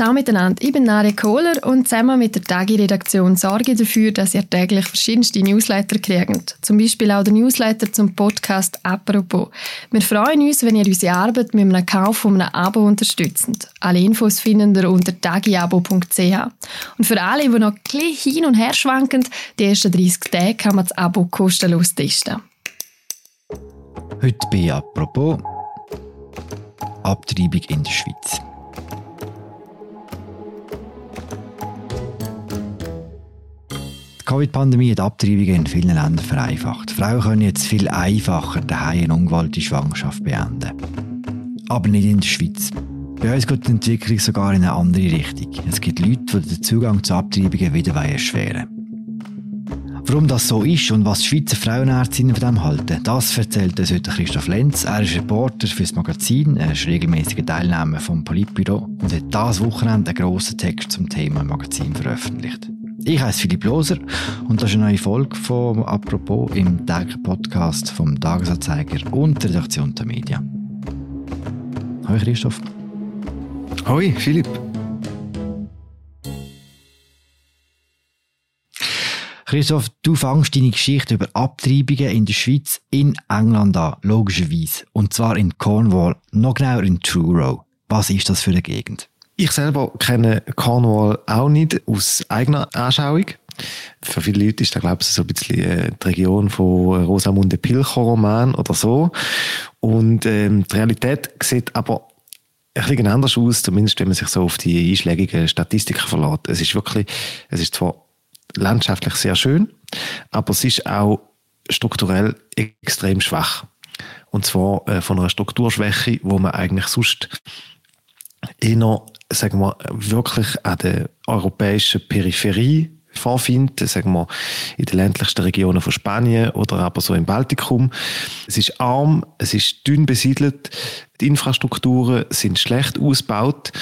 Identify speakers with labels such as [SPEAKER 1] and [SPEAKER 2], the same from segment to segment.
[SPEAKER 1] Ciao miteinander, ich bin Nadia Kohler und zusammen mit der Tagi-Redaktion sorge ich dafür, dass ihr täglich verschiedenste Newsletter kriegt. Zum Beispiel auch der Newsletter zum Podcast «Apropos». Wir freuen uns, wenn ihr unsere Arbeit mit einem Kauf von einem Abo unterstützt. Alle Infos findet ihr unter tagiabo.ch. Und für alle, die noch ein hin und her schwanken, die ersten 30 Tage kann man das Abo kostenlos testen.
[SPEAKER 2] Heute bei «Apropos» Abtreibung in der Schweiz. Die Covid-Pandemie hat Abtreibungen in vielen Ländern vereinfacht. Frauen können jetzt viel einfacher daheim eine ungewollte Schwangerschaft beenden. Aber nicht in der Schweiz. Bei uns geht die Entwicklung sogar in eine andere Richtung. Es gibt Leute, die den Zugang zu Abtreibungen wieder erschweren Warum das so ist und was die Schweizer Frauenärztinnen von dem halten, das erzählt uns heute Christoph Lenz. Er ist Reporter für das Magazin, er ist regelmäßiger Teilnehmer vom Politbüro und hat dieses Wochenende einen grossen Text zum Thema im Magazin veröffentlicht. Ich heiße Philipp Loser und das ist eine neue Folge von «Apropos» im täglichen Podcast vom Tagesanzeiger und der Redaktion der Medien. Hallo Christoph.
[SPEAKER 3] Hoi Philipp.
[SPEAKER 2] Christoph, du fängst deine Geschichte über Abtreibungen in der Schweiz in England an, logischerweise. Und zwar in Cornwall, noch genauer in Truro. Was ist das für eine Gegend?
[SPEAKER 3] Ich selber kenne Cornwall auch nicht aus eigener Anschauung. Für viele Leute ist das, glaube ich, so ein bisschen äh, die Region von Rosamunde Pilcher-Roman oder so. Und ähm, die Realität sieht aber ein bisschen anders aus, zumindest wenn man sich so auf die einschlägigen Statistiken verlässt. Es ist wirklich, es ist zwar landschaftlich sehr schön, aber es ist auch strukturell extrem schwach. Und zwar äh, von einer Strukturschwäche, wo man eigentlich sonst eher sagen wir, wirklich an der europäischen Peripherie vorfindet, sagen wir, in den ländlichsten Regionen von Spanien oder aber so im Baltikum. Es ist arm, es ist dünn besiedelt, die Infrastrukturen sind schlecht ausgebaut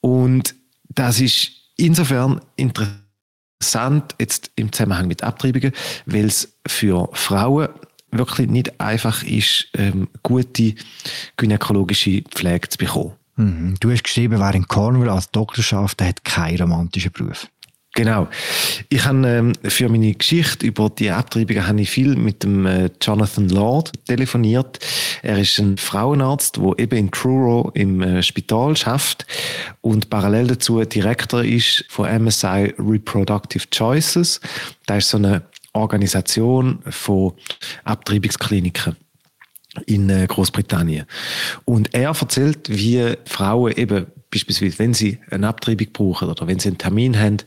[SPEAKER 3] und das ist insofern interessant jetzt im Zusammenhang mit Abtreibungen, weil es für Frauen wirklich nicht einfach ist, ähm, gute gynäkologische Pflege zu bekommen.
[SPEAKER 2] Mhm. Du hast geschrieben, wer in Cornwall als Doktor schafft, der hat keinen romantischen Beruf.
[SPEAKER 3] Genau. Ich habe ähm, für meine Geschichte über die Abtreibungen habe ich viel mit dem äh, Jonathan Lord telefoniert. Er ist ein Frauenarzt, der eben in Truro im äh, Spital schafft und parallel dazu Direktor ist von MSI Reproductive Choices. Das ist so eine Organisation von Abtreibungskliniken in äh, Großbritannien. Und er erzählt, wie Frauen eben beispielsweise, wenn sie eine Abtreibung brauchen oder wenn sie einen Termin haben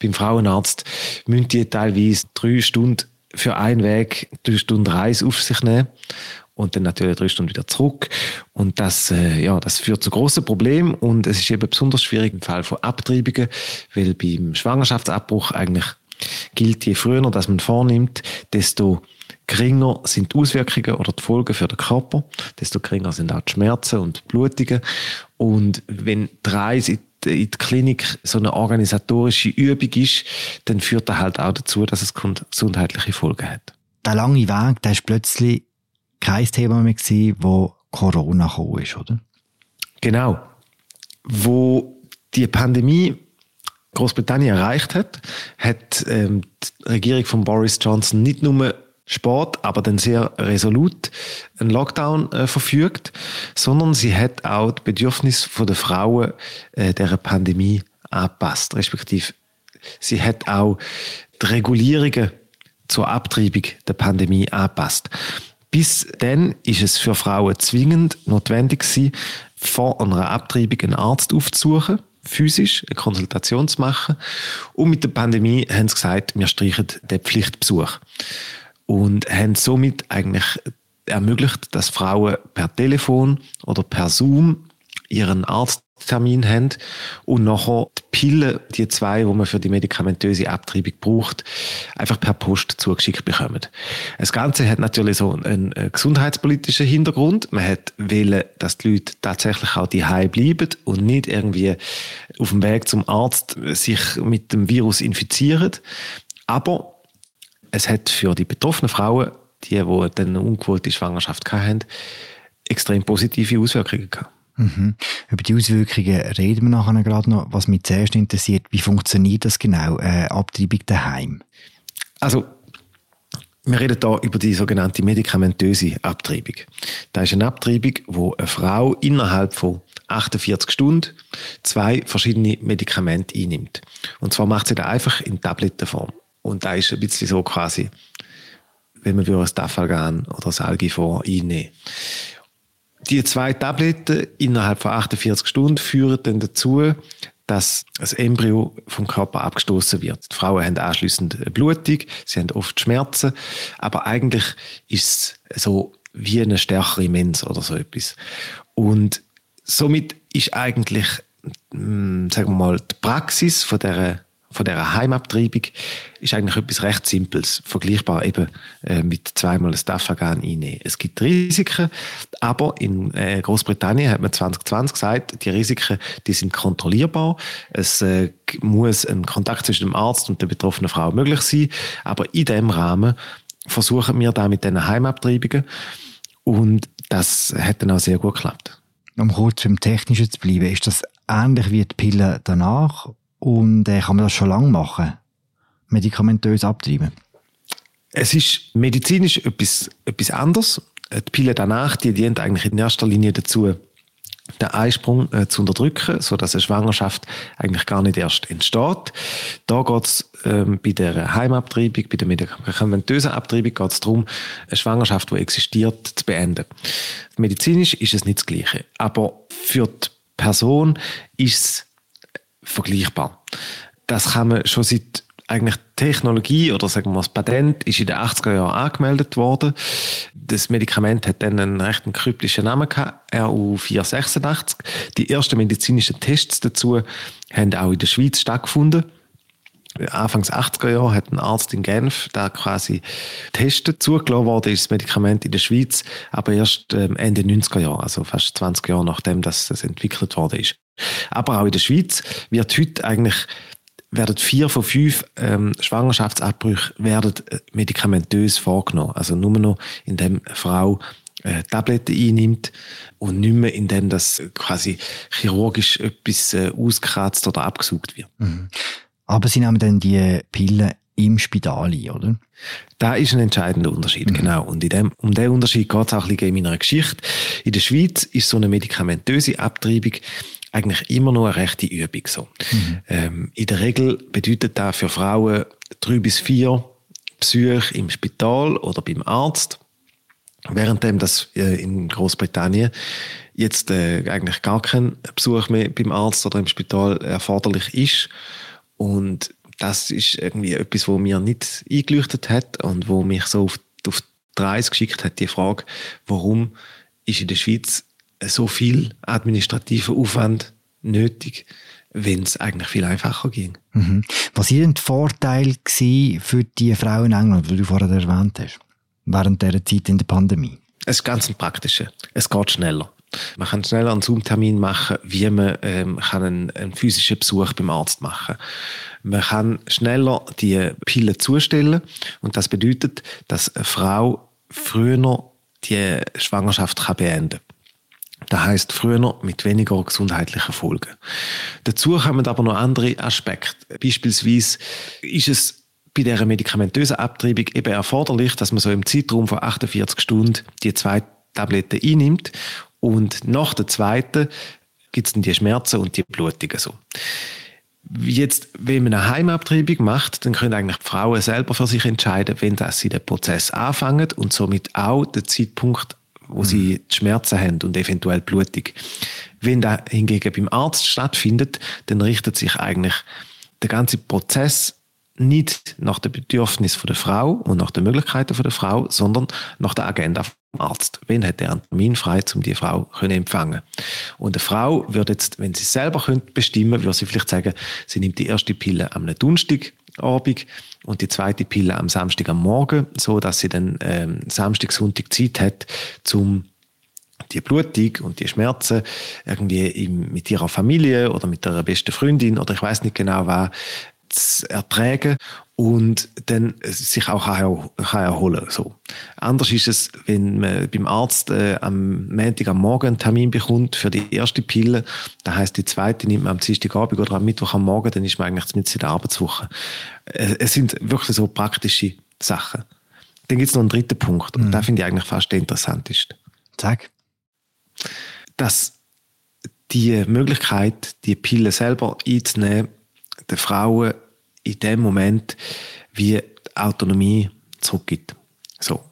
[SPEAKER 3] beim Frauenarzt, müssen die teilweise drei Stunden für einen Weg, drei Stunden Reise auf sich nehmen und dann natürlich drei Stunden wieder zurück. Und das, äh, ja, das führt zu großen Problemen und es ist eben besonders schwierig im Fall von Abtreibungen, weil beim Schwangerschaftsabbruch eigentlich gilt, je früher dass man vornimmt, desto geringer sind die Auswirkungen oder die Folgen für den Körper, desto geringer sind auch die Schmerzen und die Blutungen. Und wenn die Reise in die Klinik so eine organisatorische Übung ist, dann führt das halt auch dazu, dass es gesundheitliche Folgen hat.
[SPEAKER 2] Der lange Weg, der ist plötzlich kein Thema mehr gewesen, wo Corona gekommen ist, oder?
[SPEAKER 3] Genau. Wo die Pandemie Großbritannien erreicht hat, hat ähm, die Regierung von Boris Johnson nicht nur Sport, aber dann sehr resolut einen Lockdown äh, verfügt, sondern sie hat auch die Bedürfnisse der Frauen äh, der Pandemie angepasst, respektive sie hat auch die Regulierungen zur Abtreibung der Pandemie angepasst. Bis dann ist es für Frauen zwingend notwendig gewesen, vor einer Abtreibung einen Arzt aufzusuchen, physisch eine Konsultation zu machen. Und mit der Pandemie haben sie gesagt, wir streichen den Pflichtbesuch und haben somit eigentlich ermöglicht, dass Frauen per Telefon oder per Zoom ihren Arzttermin haben und nachher die Pillen, die zwei, die man für die medikamentöse Abtreibung braucht, einfach per Post zugeschickt bekommen. Das Ganze hat natürlich so einen, gesundheitspolitischen Hintergrund. Man hat wählen, dass die Leute tatsächlich auch die bleiben und nicht irgendwie auf dem Weg zum Arzt sich mit dem Virus infizieren. Aber es hat für die betroffenen Frauen, die, die dann eine ungewollte Schwangerschaft hatten, extrem positive Auswirkungen gehabt.
[SPEAKER 2] Mhm. Über die Auswirkungen reden wir nachher gerade noch. Was mich zuerst interessiert, wie funktioniert das genau, äh, Abtreibung daheim?
[SPEAKER 3] Also, wir reden hier über die sogenannte medikamentöse Abtreibung. Das ist eine Abtreibung, wo eine Frau innerhalb von 48 Stunden zwei verschiedene Medikamente einnimmt. Und zwar macht sie das einfach in Tablettenform. Und da ist ein bisschen so quasi, wenn man ein Tafalgan oder das Algifor einnehmen die zwei Tabletten innerhalb von 48 Stunden führen dann dazu, dass das Embryo vom Körper abgestoßen wird. Die Frauen haben anschließend Blutung, sie haben oft Schmerzen, aber eigentlich ist es so wie eine stärkere Mens oder so etwas. Und somit ist eigentlich, hm, sagen wir mal, die Praxis von der von der Heimabtreibung ist eigentlich etwas recht Simples, vergleichbar eben äh, mit zweimal ein Stafagan einnehmen. Es gibt Risiken, aber in äh, Großbritannien hat man 2020 gesagt, die Risiken, die sind kontrollierbar. Es äh, muss ein Kontakt zwischen dem Arzt und der betroffenen Frau möglich sein, aber in dem Rahmen versuchen wir da mit diesen Heimabtreibungen und das hat dann auch sehr gut geklappt.
[SPEAKER 2] Um kurz beim Technischen zu bleiben, ist das ähnlich wie die Pille danach und äh, kann man das schon lange machen? Medikamentös abtreiben?
[SPEAKER 3] Es ist medizinisch etwas, etwas anderes. Die Pille danach, die dient eigentlich in erster Linie dazu, den Eisprung äh, zu unterdrücken, so dass eine Schwangerschaft eigentlich gar nicht erst entsteht. Da geht es ähm, bei der Heimabtreibung, bei der medikamentösen Abtreibung geht es darum, eine Schwangerschaft, die existiert, zu beenden. Medizinisch ist es nicht das Gleiche, aber für die Person ist es vergleichbar. Das kann man schon seit eigentlich Technologie oder sagen wir das Patent ist in den 80er Jahren angemeldet worden. Das Medikament hat dann einen recht kryptischen Namen gehabt, RU486. Die ersten medizinischen Tests dazu haben auch in der Schweiz stattgefunden. Anfangs 80er Jahre hat ein Arzt in Genf da quasi testet. Zugelassen worden ist das Medikament in der Schweiz, aber erst ähm, Ende 90er Jahre, also fast 20 Jahre nachdem das, das entwickelt worden ist. Aber auch in der Schweiz wird heute eigentlich werden vier von fünf ähm, Schwangerschaftsabbrüchen werden äh, medikamentös vorgenommen. Also nur noch, indem eine Frau äh, Tabletten einnimmt und nicht mehr, indem das quasi chirurgisch etwas äh, ausgekratzt oder abgesucht wird. Mhm.
[SPEAKER 2] Aber Sie nehmen dann die Pillen im Spital ein, oder?
[SPEAKER 3] Da ist ein entscheidender Unterschied, mhm. genau. Und in dem, um diesen Unterschied geht es auch ein bisschen in meiner Geschichte. In der Schweiz ist so eine medikamentöse Abtreibung eigentlich immer nur eine rechte Übung. So. Mhm. Ähm, in der Regel bedeutet das für Frauen drei bis vier Besuche im Spital oder beim Arzt. Währenddem das äh, in Großbritannien jetzt äh, eigentlich gar kein Besuch mehr beim Arzt oder im Spital erforderlich ist. Und das ist irgendwie etwas, wo mir nicht eingeleuchtet hat und wo mich so auf, auf die Reise geschickt hat, die Frage, warum ist in der Schweiz so viel administrativer Aufwand nötig, wenn es eigentlich viel einfacher ging.
[SPEAKER 2] Mhm. Was war denn der Vorteil für die Frauen in England, die du vorher erwähnt hast, während dieser Zeit in der Pandemie?
[SPEAKER 3] Es ist ganz ein praktischer. Es geht schneller. Man kann schneller einen Zoom-Termin machen, wie man ähm, kann einen, einen physischen Besuch beim Arzt machen. Man kann schneller die Pille zustellen und das bedeutet, dass eine Frau früher die Schwangerschaft kann beenden kann. Das heißt früher mit weniger gesundheitlichen Folgen. Dazu kommen aber noch andere Aspekte. Beispielsweise ist es bei dieser medikamentösen Abtreibung eben erforderlich, dass man so im Zeitraum von 48 Stunden die zwei Tabletten einnimmt und nach der zweiten gibt es dann die Schmerzen und die Blutungen so. Jetzt, wenn man eine Heimabtreibung macht, dann können eigentlich die Frauen selber für sich entscheiden, wenn sie den Prozess anfangen und somit auch den Zeitpunkt wo mhm. sie die Schmerzen haben und eventuell Blutung. Wenn das hingegen beim Arzt stattfindet, dann richtet sich eigentlich der ganze Prozess nicht nach den Bedürfnissen der Frau und nach den Möglichkeiten der Frau, sondern nach der Agenda Arzt. Wen hat er einen Termin frei, um die Frau zu empfangen? Und eine Frau würde jetzt, wenn sie selber könnte bestimmen, würde sie vielleicht sagen, sie nimmt die erste Pille am Donnerstagabend und die zweite Pille am Samstag am Morgen, so dass sie dann ähm, Samstag, Sonntag Zeit hat, zum die Blutung und die Schmerzen irgendwie mit ihrer Familie oder mit ihrer besten Freundin oder ich weiß nicht genau was zu ertragen und dann sich auch kann, kann erholen so. Anders ist es, wenn man beim Arzt äh, am Montag am Morgen einen Termin bekommt für die erste Pille, das heißt die zweite nimmt man am Dienstagabend oder am Mittwoch am Morgen, dann ist man eigentlich mit in der Arbeitswoche. Äh, es sind wirklich so praktische Sachen. Dann gibt es noch einen dritten Punkt und mhm. da finde ich eigentlich fast der interessanteste.
[SPEAKER 2] Sag.
[SPEAKER 3] Dass die Möglichkeit, die Pille selber einzunehmen, den Frauen in dem Moment wie Autonomie zurückgibt. So.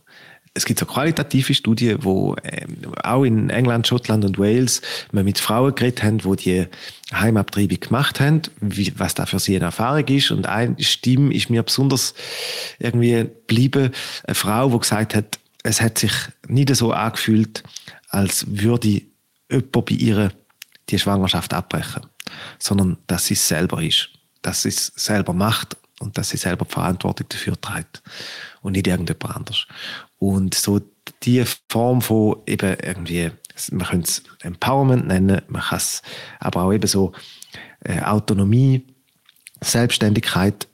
[SPEAKER 3] Es gibt so qualitative Studien, wo ähm, auch in England, Schottland und Wales wir mit Frauen geredet haben, wo die Heimabtreibung gemacht haben, wie, was da für sie eine Erfahrung ist. Und eine Stimme ist mir besonders irgendwie geblieben. Eine Frau, die gesagt hat, es hat sich nicht so angefühlt, als würde jemand bei ihr die Schwangerschaft abbrechen, sondern dass sie es selber ist, dass sie es selber macht und dass sie selber Verantwortung dafür trägt und nicht irgendjemand anders. Und so die Form von eben irgendwie, man könnte es Empowerment nennen, man kann es aber auch eben so äh, Autonomie, Selbstständigkeit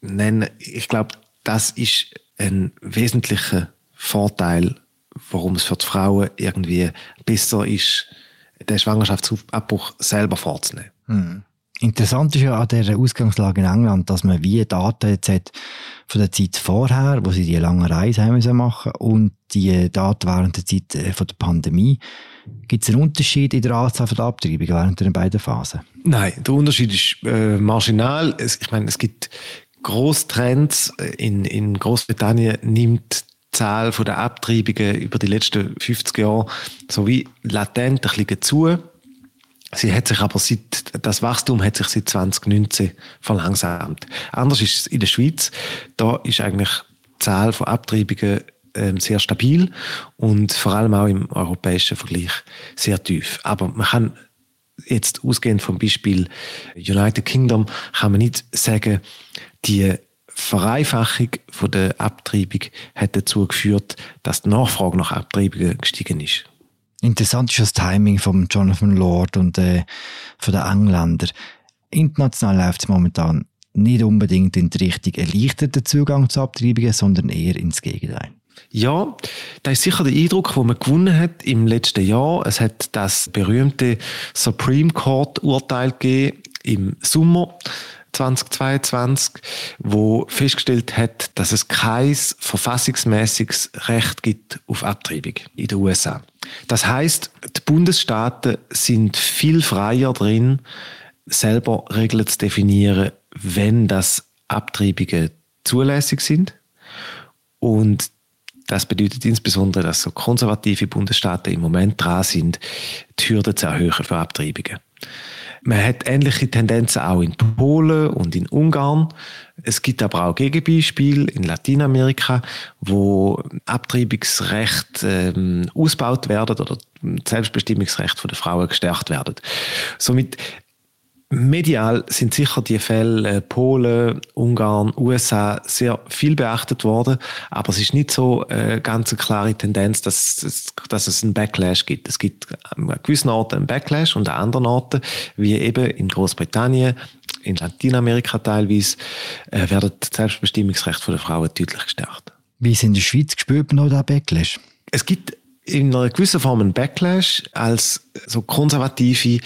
[SPEAKER 3] nennen. Ich glaube, das ist ein wesentlicher Vorteil, warum es für die Frauen irgendwie besser ist, den Schwangerschaftsabbruch selber vorzunehmen.
[SPEAKER 2] Hm. Interessant ist ja an dieser Ausgangslage in England, dass man wie Daten jetzt hat von der Zeit vorher, wo sie die lange Reise haben müssen machen und die Daten während der Zeit äh, von der Pandemie. Gibt es einen Unterschied in der Anzahl der Abtreibungen während den beiden Phasen?
[SPEAKER 3] Nein, der Unterschied ist äh, marginal. Es, ich meine, es gibt Großtrends. In, in Großbritannien nimmt Zahl der Abtreibungen über die letzten 50 Jahre so wie latent ein bisschen zu. Sie hat sich aber seit, das Wachstum hat sich seit 2019 verlangsamt. Anders ist es in der Schweiz. Da ist eigentlich die Zahl von Abtreibungen ähm, sehr stabil und vor allem auch im europäischen Vergleich sehr tief. Aber man kann jetzt ausgehend vom Beispiel United Kingdom kann man nicht sagen, die Vereinfachung von der Abtreibung hat dazu geführt, dass die Nachfrage nach Abtreibungen gestiegen ist.
[SPEAKER 2] Interessant ist das Timing von Jonathan Lord und äh, von den Engländern. International läuft es momentan nicht unbedingt in die Richtung erleichterten Zugang zu Abtreibungen, sondern eher ins Gegenteil.
[SPEAKER 3] Ja, das ist sicher der Eindruck, den man gewonnen hat im letzten Jahr. Es hat das berühmte Supreme Court Urteil gegeben im Sommer 2022, wo festgestellt hat, dass es kein verfassungsmäßiges Recht gibt auf Abtreibung in den USA. Das heißt, die Bundesstaaten sind viel freier drin, selber Regeln zu definieren, wenn das Abtreibungen zulässig sind. Und das bedeutet insbesondere, dass so konservative Bundesstaaten im Moment dran sind, die Hürden zu erhöhen für Abtreibungen. Man hat ähnliche Tendenzen auch in Polen und in Ungarn. Es gibt aber auch Gegenbeispiele in Lateinamerika, wo Abtreibungsrecht ähm, ausgebaut werden oder Selbstbestimmungsrecht der Frauen gestärkt werden. Somit Medial sind sicher die Fälle äh, Polen, Ungarn, USA sehr viel beachtet worden, aber es ist nicht so äh, ganz eine klare Tendenz, dass, dass es einen Backlash gibt. Es gibt an gewissen Orten einen Backlash und an anderen Orten, wie eben in Großbritannien, in Lateinamerika teilweise, äh, werden das Selbstbestimmungsrecht der Frauen deutlich gestärkt.
[SPEAKER 2] Wie ist in der Schweiz gespürt noch der Backlash?
[SPEAKER 3] Es gibt in einer gewissen Form ein Backlash als so konservative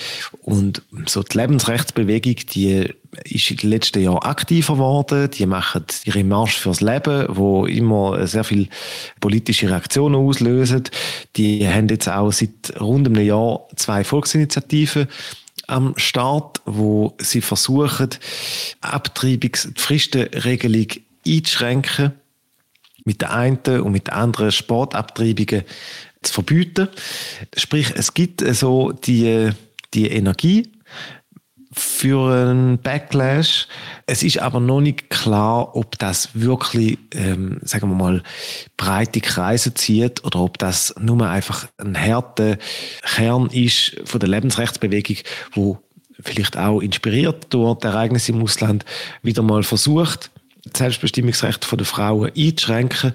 [SPEAKER 3] und so die Lebensrechtsbewegung, die ist in den letzten Jahren aktiver geworden. Die machen ihre Marsch fürs Leben, wo immer sehr viel politische Reaktionen auslösen. Die haben jetzt auch seit rund einem Jahr zwei Volksinitiativen am Start, wo sie versuchen, Abtreibungsfristenregelung einzuschränken mit der einen und mit der anderen Sportabtreibungen zu verbieten. Sprich, es gibt so die, die Energie für einen Backlash. Es ist aber noch nicht klar, ob das wirklich, ähm, sagen wir mal, breite Kreise zieht oder ob das nur einfach ein harter Kern ist von der Lebensrechtsbewegung, wo vielleicht auch inspiriert durch die Ereignisse im Ausland wieder mal versucht, das Selbstbestimmungsrecht der Frauen einzuschränken.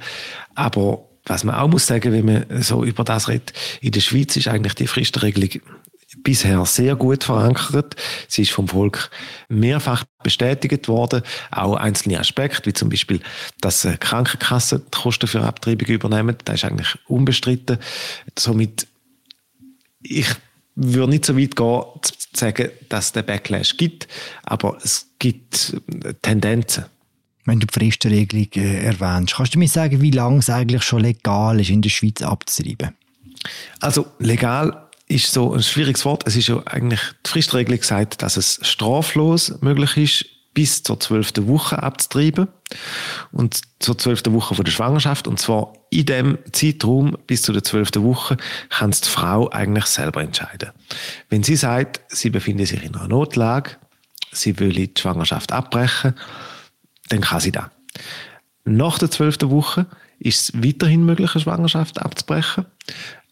[SPEAKER 3] Aber was man auch muss sagen, wenn man so über das redet, in der Schweiz ist eigentlich die Fristenregelung bisher sehr gut verankert. Sie ist vom Volk mehrfach bestätigt worden. Auch einzelne Aspekte, wie zum Beispiel, dass Krankenkassen die Kosten für Abtreibung übernehmen, das ist eigentlich unbestritten. Somit, ich würde nicht so weit gehen, zu sagen, dass es den Backlash gibt, aber es gibt Tendenzen.
[SPEAKER 2] Wenn du die Fristenregelung äh, erwähnst, kannst du mir sagen, wie lange es eigentlich schon legal ist, in der Schweiz abzutreiben?
[SPEAKER 3] Also legal ist so ein schwieriges Wort. Es ist ja eigentlich die Fristregelung gesagt, dass es straflos möglich ist, bis zur zwölften Woche abzutreiben. Und zur zwölften Woche von der Schwangerschaft. Und zwar in dem Zeitraum bis zu der zwölften Woche kann die Frau eigentlich selber entscheiden. Wenn sie sagt, sie befindet sich in einer Notlage, sie will die Schwangerschaft abbrechen, dann kann sie das. Nach der zwölften Woche ist es weiterhin möglich, eine Schwangerschaft abzubrechen.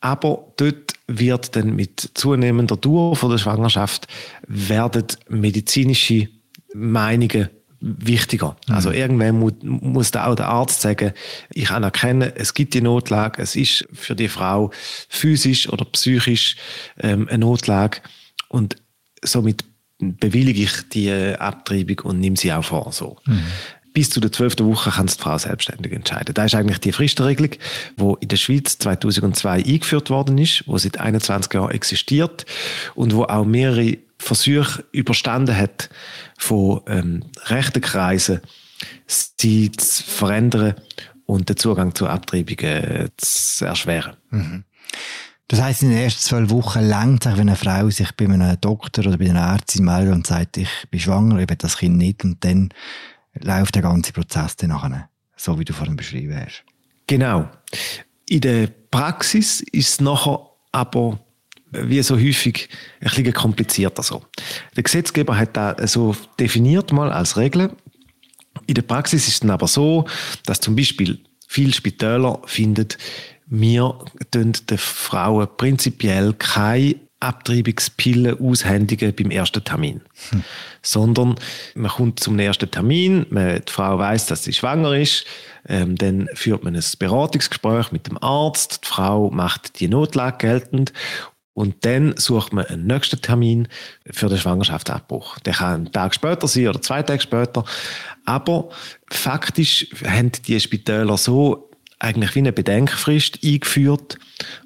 [SPEAKER 3] Aber dort wird dann mit zunehmender Dauer von der Schwangerschaft werden medizinische Meinungen wichtiger. Mhm. Also irgendwann muss, muss da auch der Arzt sagen, ich anerkenne, es gibt die Notlage, es ist für die Frau physisch oder psychisch ähm, eine Notlage und somit bewillige ich die Abtreibung und nehme sie auch vor. So. Mhm bis zu der zwölften Woche kann die Frau selbstständig entscheiden. Das ist eigentlich die Fristenregelung, die in der Schweiz 2002 eingeführt worden ist, wo seit 21 Jahren existiert und wo auch mehrere Versuche überstanden hat von ähm, rechten Kreisen, sie zu verändern und den Zugang zu Abtreibungen zu erschweren. Mhm.
[SPEAKER 2] Das heißt, in den ersten zwölf Wochen längt sich, wenn eine Frau sich bei einem Doktor oder bei einer Ärztin meldet und sagt, ich bin schwanger, ich will das Kind nicht, und dann läuft der ganze Prozess dann nachher, so wie du vorhin beschrieben hast.
[SPEAKER 3] Genau. In der Praxis ist es nachher aber wie so häufig ein bisschen komplizierter so. Der Gesetzgeber hat das so definiert mal als Regel. In der Praxis ist es dann aber so, dass zum Beispiel viele Spitäler finden, wir den Frauen prinzipiell keine Abtreibungspille aushändigen beim ersten Termin. Hm. Sondern man kommt zum ersten Termin, man, die Frau weiß, dass sie schwanger ist, ähm, dann führt man ein Beratungsgespräch mit dem Arzt, die Frau macht die Notlage geltend und dann sucht man einen nächsten Termin für den Schwangerschaftsabbruch. Der kann einen Tag später sein oder zwei Tage später. Aber faktisch haben die Spitäler so eigentlich wie eine Bedenkfrist eingeführt,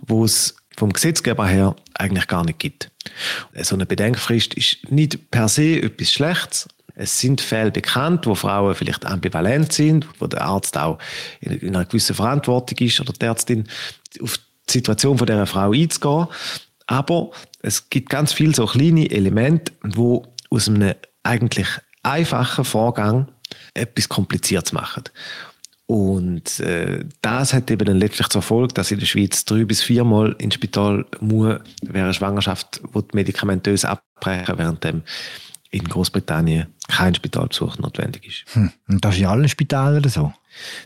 [SPEAKER 3] wo es vom Gesetzgeber her eigentlich gar nicht gibt. So eine Bedenkfrist ist nicht per se etwas Schlechtes. Es sind Fälle bekannt, wo Frauen vielleicht ambivalent sind, wo der Arzt auch in einer gewissen Verantwortung ist oder die Ärztin auf die Situation von dieser Frau einzugehen. Aber es gibt ganz viele so kleine Elemente, wo aus einem eigentlich einfachen Vorgang etwas Kompliziertes machen. Und äh, das hat eben dann letztlich zur Folge, dass in der Schweiz drei bis viermal ins Spital muss während einer Schwangerschaft, wo die medikamentös abbrechen, während in Großbritannien kein Spitalbesuch notwendig ist.
[SPEAKER 2] Hm. Und das ist in allen Spitälern so?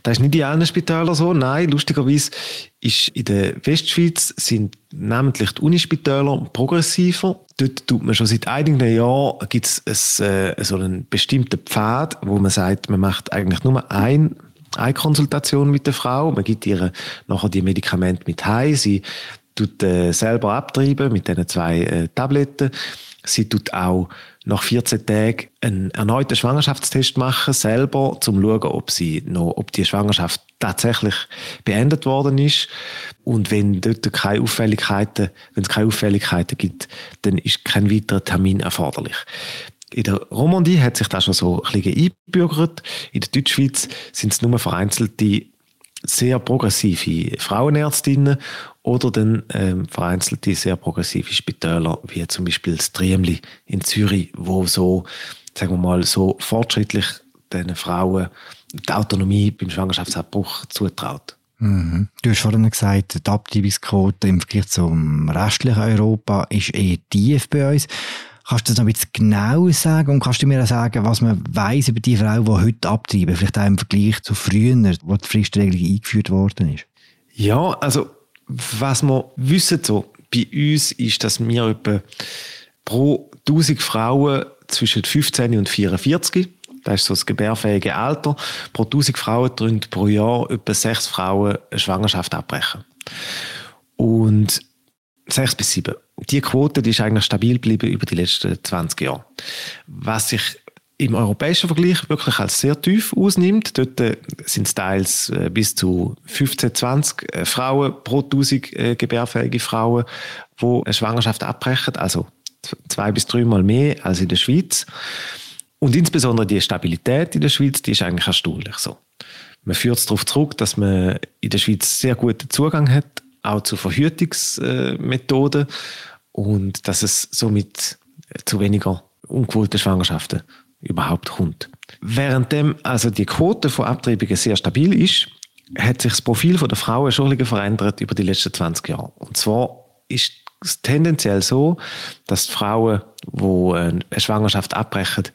[SPEAKER 3] Das ist nicht in allen Spitälern so. Nein, lustigerweise ist in der Westschweiz sind namentlich die Unispitäler progressiver. Dort tut man schon seit einigen Jahren gibt es äh, so einen bestimmten Pfad, wo man sagt, man macht eigentlich nur ein eine Konsultation mit der Frau. Man gibt ihr nachher die Medikamente mit heim. Sie tut äh, selber abtreiben mit diesen zwei äh, Tabletten. Sie tut auch nach 14 Tagen einen erneuten Schwangerschaftstest machen, selber, um zu schauen, ob, sie noch, ob die Schwangerschaft tatsächlich beendet worden ist. Und wenn dort keine Auffälligkeiten, wenn es keine Auffälligkeiten gibt, dann ist kein weiterer Termin erforderlich. In der Romandie hat sich das schon so ein bisschen eingebürgert. In der Deutschschweiz sind es nur vereinzelte sehr progressive Frauenärztinnen oder dann ähm, vereinzelte sehr progressive Spitäler, wie zum Beispiel das Triemli in Zürich, wo so, sagen wir mal, so fortschrittlich den Frauen die Autonomie beim Schwangerschaftsabbruch zutraut.
[SPEAKER 2] Mhm. Du hast vorhin gesagt, die Abtreibungsquote im Vergleich zum restlichen Europa ist eher tief bei uns. Kannst du das noch ein bisschen genau sagen und kannst du mir auch sagen, was man weiß über die Frau, die heute abtreiben, vielleicht auch im Vergleich zu früher, wo die Fristregelung eingeführt worden ist?
[SPEAKER 3] Ja, also was wir wissen so bei uns ist, dass wir etwa pro 1000 Frauen zwischen 15 und 44 das ist so das gebärfähige Alter. Pro 1000 Frauen tun pro Jahr etwa sechs Frauen eine Schwangerschaft abbrechen. Und Sechs bis sieben. Die Quote die ist eigentlich stabil geblieben über die letzten 20 Jahre. Was sich im europäischen Vergleich wirklich als sehr tief ausnimmt. Dort äh, sind es teils äh, bis zu 15, 20 äh, Frauen pro 1000 äh, gebärfähige Frauen, die eine Schwangerschaft abbrechen, also zwei bis dreimal mehr als in der Schweiz. Und insbesondere die Stabilität in der Schweiz, die ist eigentlich erstaunlich so. Man führt es darauf zurück, dass man in der Schweiz sehr guten Zugang hat, auch zu Verhütungsmethoden und dass es somit zu weniger ungewollten Schwangerschaften überhaupt kommt. Währenddem also die Quote von Abtreibungen sehr stabil ist, hat sich das Profil der Frauen schon verändert über die letzten 20 Jahre. Und zwar ist es tendenziell so, dass die Frauen, die eine Schwangerschaft abbrechen,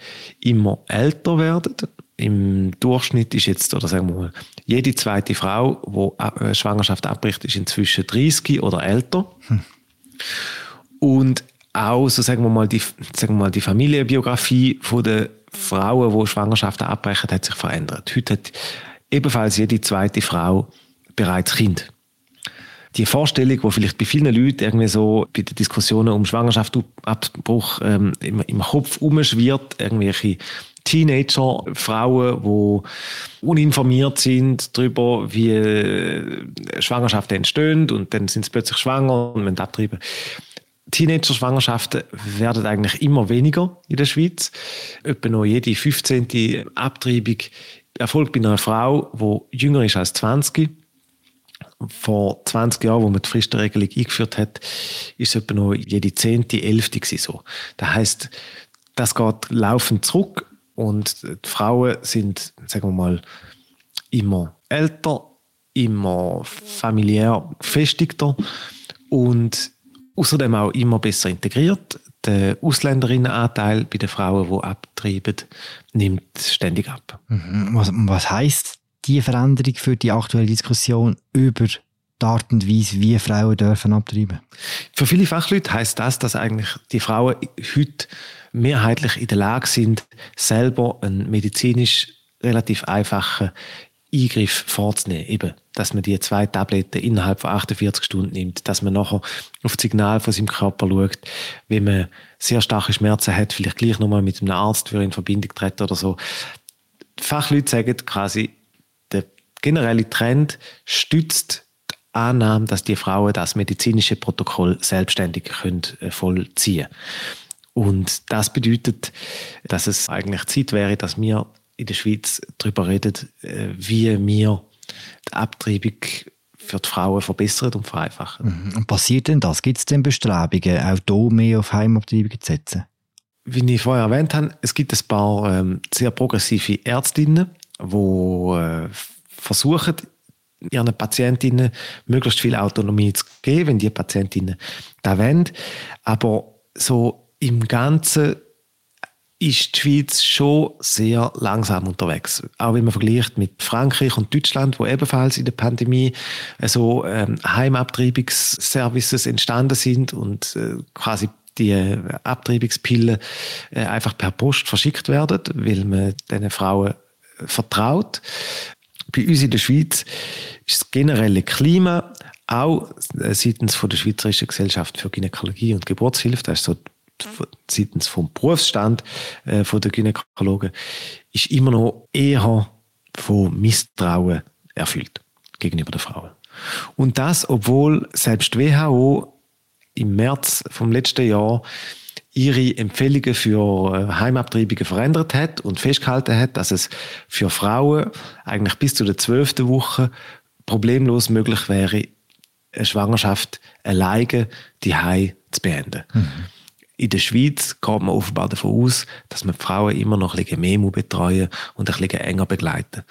[SPEAKER 3] immer älter werden. Im Durchschnitt ist jetzt, oder sagen wir mal, jede zweite Frau, die eine Schwangerschaft abbricht, ist inzwischen 30 oder älter. Hm. Und auch, so sagen wir mal, die, sagen wir mal, die Familienbiografie von der Frauen, die Schwangerschaften abbrechen, hat sich verändert. Heute hat ebenfalls jede zweite Frau bereits Kind. Die Vorstellung, die vielleicht bei vielen Leuten irgendwie so bei den Diskussionen um Schwangerschaftsabbruch ähm, im, im Kopf umschwirrt, irgendwelche Teenager, Frauen, die uninformiert sind darüber, wie äh, Schwangerschaften entstehen und dann sind sie plötzlich schwanger und müssen abtreiben. Teenager-Schwangerschaften werden eigentlich immer weniger in der Schweiz. Etwa noch jede 15. Abtreibung erfolgt bei einer Frau, die jünger ist als 20. Vor 20 Jahren, wo man die Fristenregelung eingeführt hat, ist etwa noch jede 10., 11. so. Das heißt, das geht laufend zurück und die Frauen sind, sagen wir mal, immer älter, immer familiär gefestigter und außerdem auch immer besser integriert. Der Ausländerinnenanteil bei den Frauen, die abtreiben, nimmt ständig ab.
[SPEAKER 2] Mhm. Was, was heißt die Veränderung für die aktuelle Diskussion über die Art und Weise, wie Frauen dürfen abtreiben?
[SPEAKER 3] Für viele Fachleute heißt das, dass eigentlich die Frauen heute mehrheitlich in der Lage sind, selber einen medizinisch relativ einfachen Eingriff vorzunehmen. Eben, dass man die zwei Tabletten innerhalb von 48 Stunden nimmt, dass man nachher auf das Signal von seinem Körper schaut, wenn man sehr starke Schmerzen hat, vielleicht gleich nochmal mit einem Arzt in Verbindung treten oder so. Die Fachleute sagen quasi, der generelle Trend stützt die Annahme, dass die Frauen das medizinische Protokoll selbstständig können, äh, vollziehen Und das bedeutet, dass es eigentlich Zeit wäre, dass wir in der Schweiz darüber reden, äh, wie wir die Abtreibung für die Frauen verbessern und vereinfachen.
[SPEAKER 2] Mhm. Und passiert denn das? Gibt es denn Bestrebungen, auch hier mehr auf Heimabtreibungen zu setzen?
[SPEAKER 3] Wie ich vorher erwähnt habe, es gibt ein paar ähm, sehr progressive Ärztinnen, die äh, versuchen, ihren Patientinnen möglichst viel Autonomie zu geben, wenn die Patientinnen da wollen. Aber so im Ganzen ist die Schweiz schon sehr langsam unterwegs. Auch wenn man vergleicht mit Frankreich und Deutschland, wo ebenfalls in der Pandemie äh, so ähm, Heimabtreibungsservices entstanden sind und äh, quasi die äh, Abtreibungspillen einfach per Post verschickt werden, weil man diesen Frauen vertraut. Bei uns in der Schweiz ist das generelle Klima auch seitens von der Schweizerischen Gesellschaft für Gynäkologie und Geburtshilfe, das ist so seitens vom Berufsstand äh, von der Gynäkologen ist immer noch eher von Misstrauen erfüllt gegenüber den Frauen. Und das, obwohl selbst WHO im März vom letzten Jahr ihre Empfehlungen für äh, Heimabtreibungen verändert hat und festgehalten hat, dass es für Frauen eigentlich bis zu der zwölften Woche problemlos möglich wäre, eine Schwangerschaft alleine die zu beenden. Mhm. In der Schweiz geht man offenbar davon aus, dass man die Frauen immer noch ein bisschen mehr betreuen und ein bisschen enger begleiten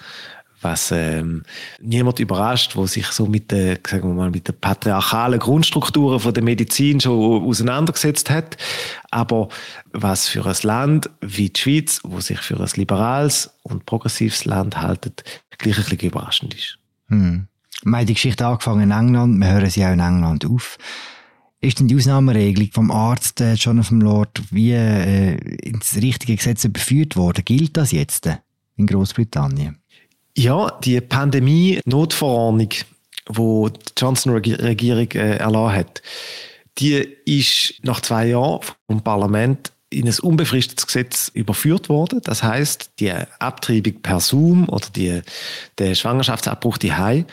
[SPEAKER 3] was ähm, niemand überrascht, wo sich so mit den, sagen wir mal, mit den patriarchalen Grundstrukturen von der Medizin schon auseinandergesetzt hat. Aber was für ein Land wie die Schweiz, wo sich für ein liberales und progressives Land haltet, gleich ein bisschen überraschend ist.
[SPEAKER 2] Hm. Die Geschichte angefangen in England, wir hören sie auch in England auf. Ist denn die Ausnahmeregelung vom Arzt äh, Jonathan Lord wie äh, ins richtige Gesetz überführt worden? Gilt das jetzt äh, in Großbritannien?
[SPEAKER 3] Ja, die Pandemie-Notverordnung, wo die Johnson-Regierung äh, erlassen hat, die ist nach zwei Jahren vom Parlament in ein unbefristetes Gesetz überführt worden. Das heißt, die Abtreibung per Zoom oder die, der Schwangerschaftsabbruch die Hai,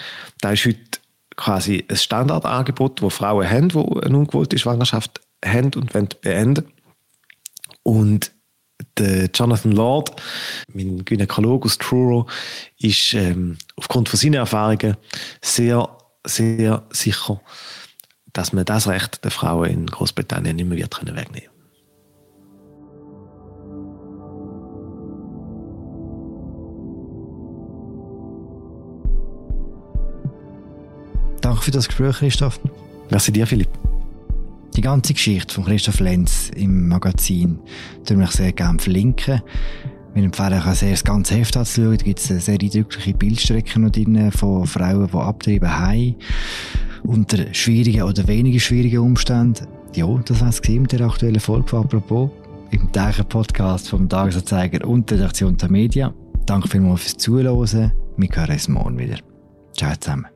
[SPEAKER 3] da ist heute quasi ein Standardangebot, wo Frauen haben, die eine ungewollte Schwangerschaft haben und wollen beenden. Und der Jonathan Lord, mein Gynäkologe aus Truro, ist ähm, aufgrund von seinen Erfahrungen sehr, sehr sicher, dass man das Recht der Frauen in Großbritannien nicht mehr wird wegnehmen
[SPEAKER 2] Danke für das Gespräch, Christoph.
[SPEAKER 3] Merci dir, Philipp.
[SPEAKER 2] Die ganze Geschichte von Christoph Lenz im Magazin würde ich sehr gerne verlinken. Wir empfehlen auch sehr, das ganze Heft anzuschauen. Da gibt es sehr eindrückliche Bildstrecken noch drin von Frauen, die abtreiben haben. Unter schwierigen oder weniger schwierigen Umständen. Ja, das war es mit der aktuellen Folge von «Apropos» im täglichen Podcast vom Tagesanzeiger und der Redaktion der Media. Danke vielmals fürs Zuhören. Wir hören uns morgen wieder. Ciao zusammen.